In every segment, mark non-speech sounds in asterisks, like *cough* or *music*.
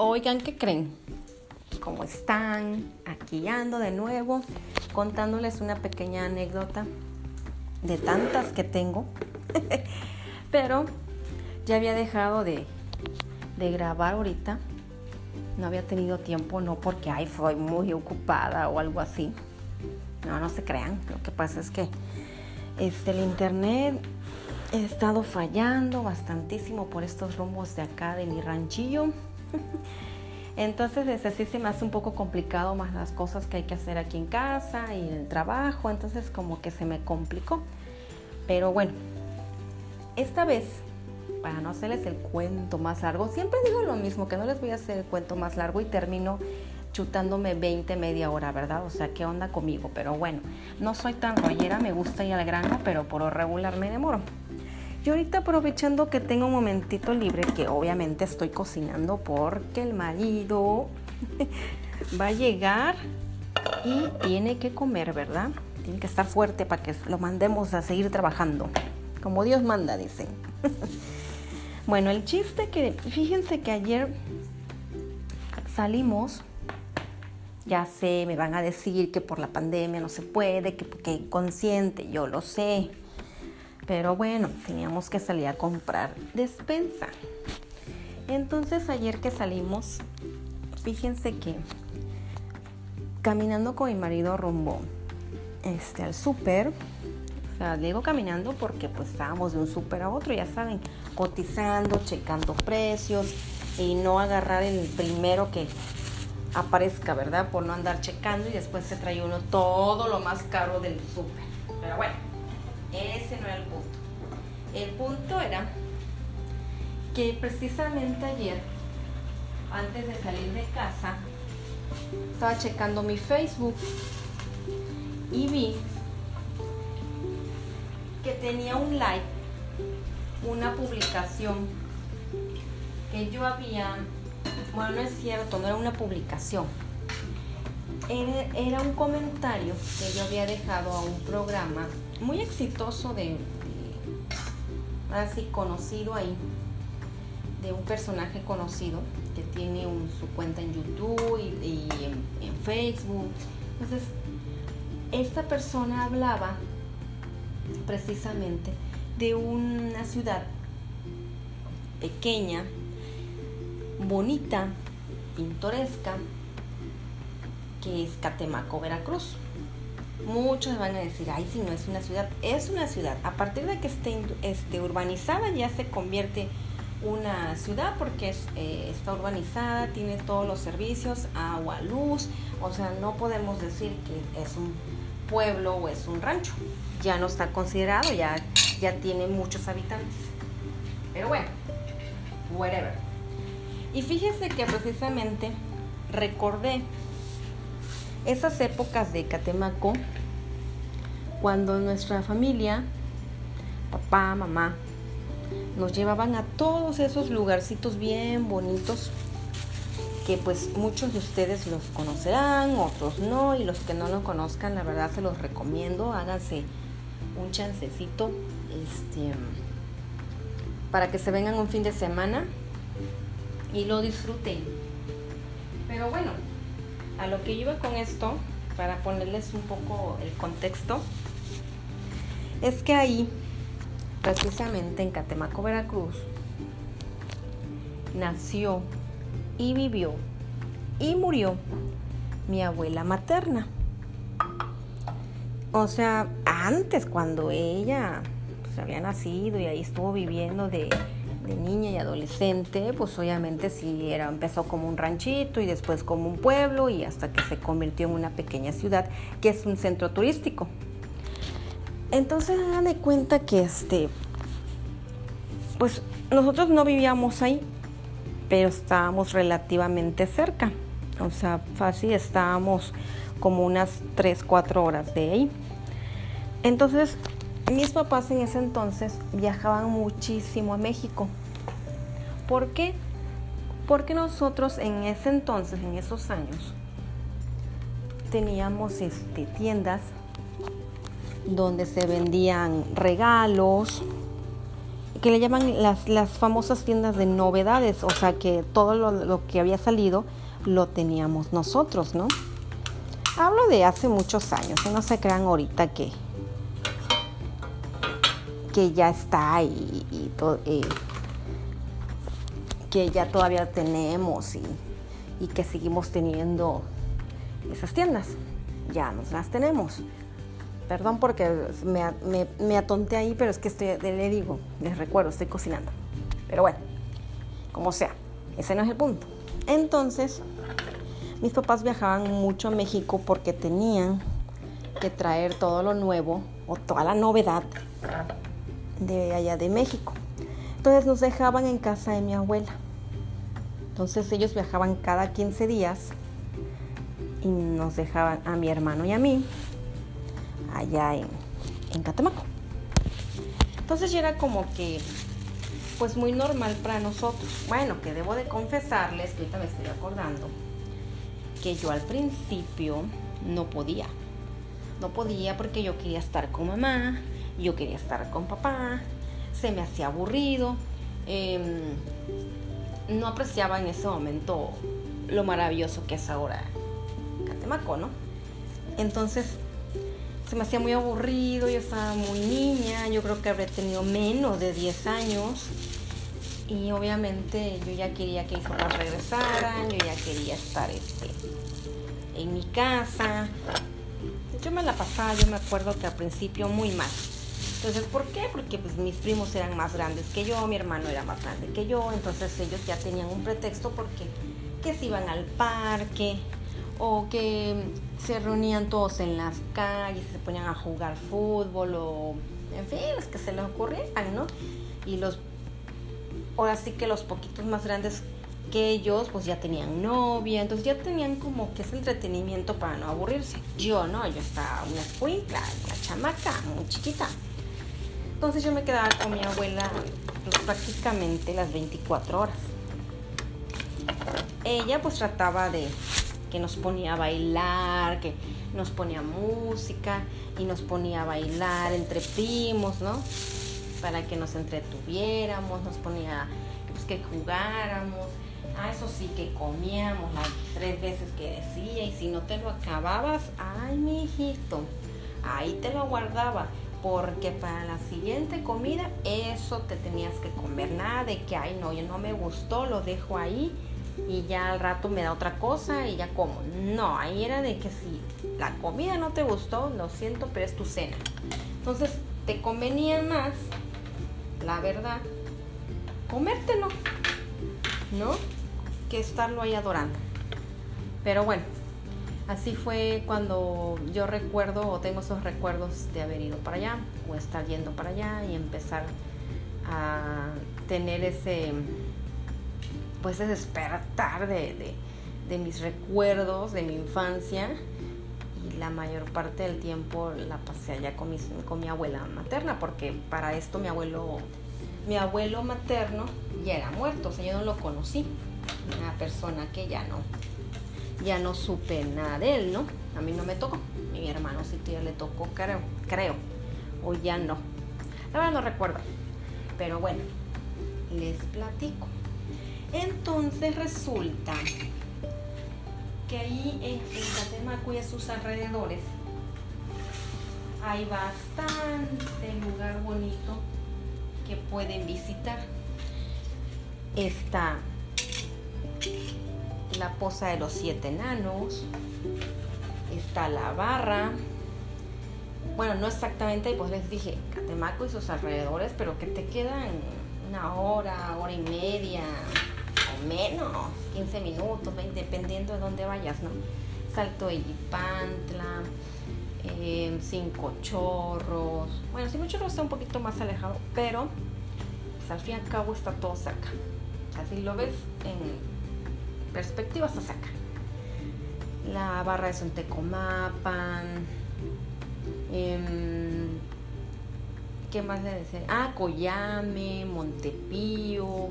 Oigan, ¿qué creen? ¿Cómo están? Aquí ando de nuevo contándoles una pequeña anécdota de tantas que tengo. *laughs* Pero ya había dejado de, de, grabar ahorita. No había tenido tiempo, no porque ay, fui muy ocupada o algo así. No, no se crean. Lo que pasa es que este, el internet he estado fallando bastantísimo por estos rumbos de acá de mi ranchillo. *laughs* Entonces desde así se me hace un poco complicado más las cosas que hay que hacer aquí en casa y el trabajo, entonces como que se me complicó. Pero bueno, esta vez, para no hacerles el cuento más largo, siempre digo lo mismo, que no les voy a hacer el cuento más largo y termino chutándome 20, media hora, ¿verdad? O sea, ¿qué onda conmigo? Pero bueno, no soy tan rollera, me gusta ir al grano, pero por regular me demoro. Y ahorita aprovechando que tengo un momentito libre, que obviamente estoy cocinando porque el marido *laughs* va a llegar y tiene que comer, ¿verdad? Tiene que estar fuerte para que lo mandemos a seguir trabajando, como Dios manda, dicen. *laughs* bueno, el chiste que, fíjense que ayer salimos, ya sé, me van a decir que por la pandemia no se puede, que porque inconsciente, yo lo sé pero bueno, teníamos que salir a comprar despensa. Entonces ayer que salimos, fíjense que caminando con mi marido rumbo este, al súper, o sea, digo caminando porque pues estábamos de un súper a otro, ya saben, cotizando, checando precios y no agarrar el primero que aparezca, ¿verdad? Por no andar checando y después se trae uno todo lo más caro del súper. Pero bueno, ese no era el punto. El punto era que precisamente ayer, antes de salir de casa, estaba checando mi Facebook y vi que tenía un like, una publicación que yo había, bueno, no es cierto, no era una publicación, era, un comentario que yo había dejado a un programa muy exitoso de, así conocido ahí, de un personaje conocido que tiene su cuenta en YouTube y, en, Facebook. Entonces, esta persona hablaba precisamente de una ciudad pequeña, bonita, pintoresca, que es Catemaco, Veracruz. Muchos van a decir, ay, si no es una ciudad, es una ciudad. A partir de que esté este, urbanizada ya se convierte una ciudad porque eh, está urbanizada, tiene todos los servicios, agua, luz, o sea, no podemos decir que es un pueblo o es un rancho. Ya no está considerado, ya, ya tiene muchos habitantes. Pero bueno, whatever. Y fíjese que precisamente recordé esas épocas de Catemaco, cuando nuestra familia, papá, mamá, nos llevaban a todos esos lugarcitos bien bonitos que pues muchos de ustedes los conocerán, otros no, y los que no lo conozcan, la verdad se los recomiendo, háganse un chancecito este, para que se vengan un fin de semana y lo disfruten. Pero bueno, a lo que iba con esto, para ponerles un poco el contexto, es que ahí, precisamente en Catemaco, Veracruz, nació y vivió y murió mi abuela materna. O sea, antes cuando ella pues, había nacido y ahí estuvo viviendo de niña y adolescente, pues obviamente sí era, empezó como un ranchito y después como un pueblo y hasta que se convirtió en una pequeña ciudad que es un centro turístico. Entonces hagan de cuenta que este, pues nosotros no vivíamos ahí, pero estábamos relativamente cerca. O sea, fácil estábamos como unas 3, 4 horas de ahí. Entonces mis papás en ese entonces viajaban muchísimo a México. ¿Por qué? Porque nosotros en ese entonces, en esos años, teníamos este, tiendas donde se vendían regalos, que le llaman las, famosas tiendas de novedades, o sea que todo lo, lo que había salido lo teníamos nosotros, ¿no? Hablo de hace muchos años, no se crean ahorita que, que ya está y, que ya todavía tenemos y, y, que seguimos teniendo esas tiendas. Ya nos las tenemos. Perdón porque me, me, me atonté ahí, pero es que estoy, le digo, les recuerdo, estoy cocinando. Pero bueno, como sea, ese no es el punto. Entonces, mis papás viajaban mucho a México porque tenían que traer todo lo nuevo o toda la novedad de allá de México. Entonces nos dejaban en casa de mi abuela. Entonces ellos viajaban cada 15 días y nos dejaban a mi hermano y a mí allá en, en Catemaco. Entonces ya era como que, pues muy normal para nosotros. Bueno, que debo de confesarles, que ahorita me estoy acordando, que yo al principio no podía. No podía porque yo quería estar con mamá, yo quería estar con papá, se me hacía aburrido, em, no apreciaba en ese momento lo maravilloso que es ahora Catemaco, ¿no? Entonces se me hacía muy aburrido, yo estaba muy niña, yo creo que habría tenido menos de 10 años y obviamente yo ya quería que mis papás regresaran, yo ya quería estar este, en mi casa. Yo me la pasaba, yo me acuerdo que al principio muy mal. Entonces, ¿por qué? Porque pues, mis primos eran más grandes que yo, mi hermano era más grande que yo, entonces ellos ya tenían un pretexto porque que se iban al parque, o que se reunían todos en las calles, se ponían a jugar fútbol o en fin, es que se les ocurrían, ¿no? Y los, ahora sí que los poquitos más grandes que ellos pues ya tenían novia, entonces ya tenían como que ese entretenimiento para no aburrirse. Yo no, yo estaba una escuincla, una chamaca, muy chiquita. Entonces yo me quedaba con mi abuela prácticamente las 24 horas. Ella pues trataba de que nos ponía a bailar, que nos ponía música y nos ponía a bailar entre primos, ¿no? Para que nos entretuviéramos, nos ponía pues, que jugáramos. Ah, eso sí, que comíamos las tres veces que decía y si no te lo acababas, ay, mi hijito, ahí te lo guardaba porque para la siguiente comida eso te tenías que comer. Nada de que, ay, no, yo no me gustó, lo dejo ahí y ya al rato me da otra cosa y ya como. No, ahí era de que si la comida no te gustó, lo siento, pero es tu cena. Entonces te convenía más, la verdad, comértelo, ¿no? Que estarlo ahí adorando. Pero bueno, así fue cuando yo recuerdo o tengo esos recuerdos de haber ido para allá o estar yendo para allá y empezar a tener ese pues es despertar de, mis recuerdos de mi infancia. Y la mayor parte del tiempo la pasé allá con, con mi abuela materna porque para esto mi abuelo mi abuelo materno ya era muerto, o sea, yo no lo conocí, una persona que ya no ya no supe nada de él, ¿no? A mí no me tocó, mi hermano sí ya le tocó, creo, creo, o ya no. La verdad no recuerdo, pero bueno, les platico. Entonces resulta que ahí en, Catemaco y sus alrededores hay bastante lugar bonito que pueden visitar. Está la Poza de los Siete Enanos, está la Barra, bueno, no exactamente, pues les dije Catemaco y sus alrededores, pero que te quedan una hora, hora y media, menos, 15 minutos, 20, dependiendo de dónde vayas, ¿no? Salto de Yipantla, eh, Cinco Chorros. Bueno, Cinco Chorros está un poquito más alejado, pero pues, al fin y al cabo está todo cerca. Así lo ves en perspectiva, está cerca. La barra de Sontecomapan. Em, ¿Qué más le decía? Ah, Coyame, Montepío.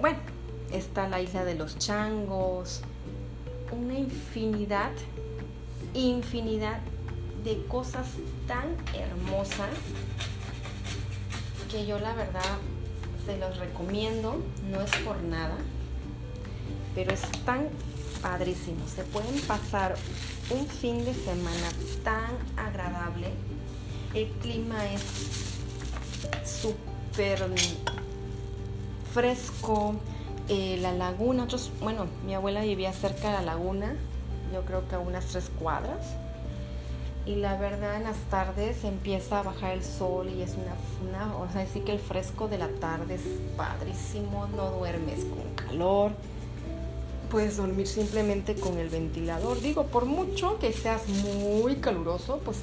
Bueno, está la isla de los changos, una infinidad, infinidad de cosas tan hermosas que yo la verdad se los recomiendo, no es por nada, pero es tan padrísimo. Se pueden pasar un fin de semana tan agradable. El clima es súper fresco. Eh, la laguna, bueno, mi abuela vivía cerca de la laguna, yo creo que a unas tres cuadras. Y la verdad en las tardes empieza a bajar el sol y es una, una o sea, sí que el fresco de la tarde es padrísimo, no duermes con calor puedes dormir simplemente con el ventilador. Digo, por mucho que seas muy caluroso, pues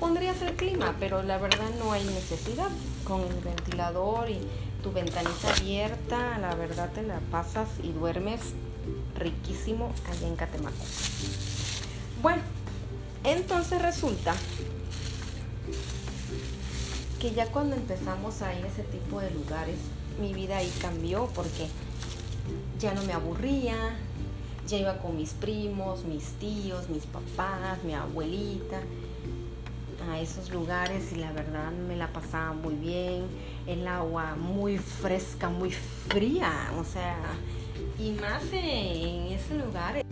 pondrías el clima, pero la verdad no hay necesidad. Con el ventilador y tu ventanita abierta, la verdad te la pasas y duermes riquísimo allá en Catemaco. Bueno, entonces resulta que ya cuando empezamos a ir a ese tipo de lugares, mi vida ahí cambió porque ya no me aburría, ya iba con mis primos, mis tíos, mis papás, mi abuelita a esos lugares y la verdad me la pasaba muy bien, el agua muy fresca, muy fría, o sea, y más en ese lugar.